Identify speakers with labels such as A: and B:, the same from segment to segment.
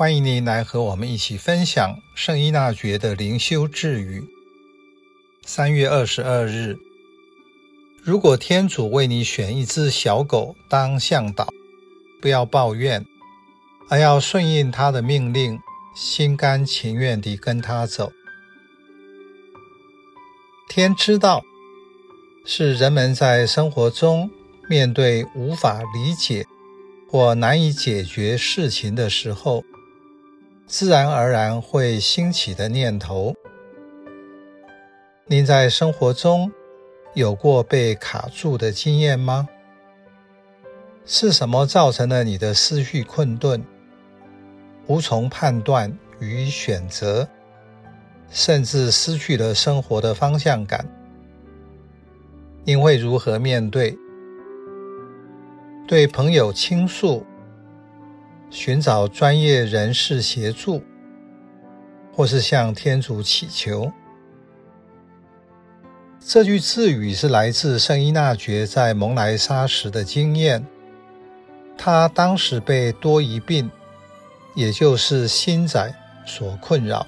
A: 欢迎您来和我们一起分享圣依纳爵的灵修智语。三月二十二日，如果天主为你选一只小狗当向导，不要抱怨，而要顺应他的命令，心甘情愿地跟他走。天之道是人们在生活中面对无法理解或难以解决事情的时候，自然而然会兴起的念头。您在生活中有过被卡住的经验吗？是什么造成了你的思绪困顿，无从判断与选择，甚至失去了生活的方向感？您会如何面对？对朋友倾诉？寻找专业人士协助，或是向天主祈求。这句智语是来自圣依纳爵在蒙莱沙时的经验。他当时被多疑病，也就是心窄所困扰。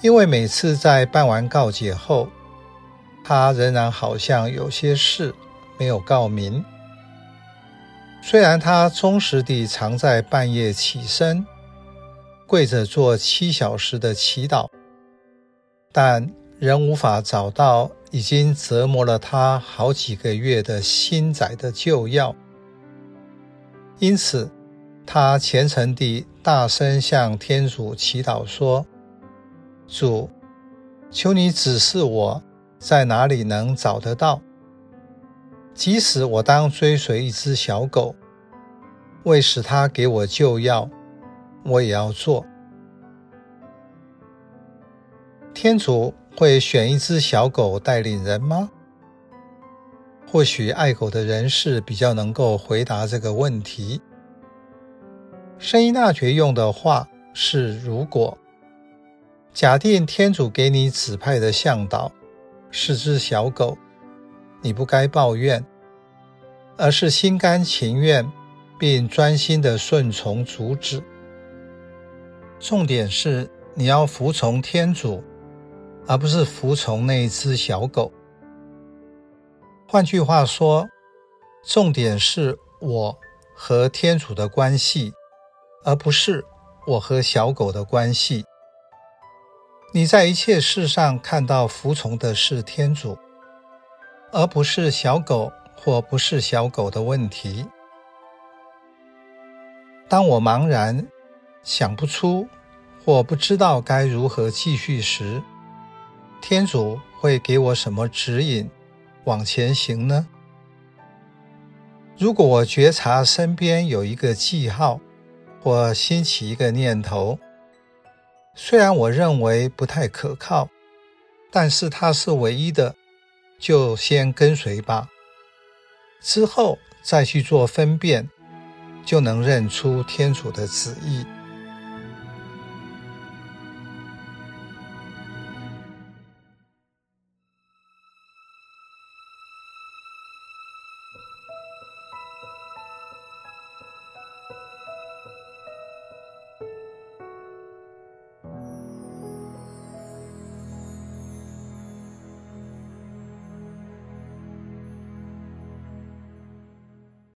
A: 因为每次在办完告解后，他仍然好像有些事没有告明。虽然他忠实地常在半夜起身，跪着做七小时的祈祷，但仍无法找到已经折磨了他好几个月的心窄的救药。因此，他虔诚地大声向天主祈祷说：“主，求你指示我在哪里能找得到。”即使我当追随一只小狗，为使它给我救药，我也要做。天主会选一只小狗带领人吗？或许爱狗的人士比较能够回答这个问题。圣依纳爵用的话是：如果假定天主给你指派的向导是只小狗。你不该抱怨，而是心甘情愿并专心的顺从主旨。重点是你要服从天主，而不是服从那一只小狗。换句话说，重点是我和天主的关系，而不是我和小狗的关系。你在一切事上看到服从的是天主。而不是小狗或不是小狗的问题。当我茫然、想不出或不知道该如何继续时，天主会给我什么指引往前行呢？如果我觉察身边有一个记号或兴起一个念头，虽然我认为不太可靠，但是它是唯一的。就先跟随吧，之后再去做分辨，就能认出天主的旨意。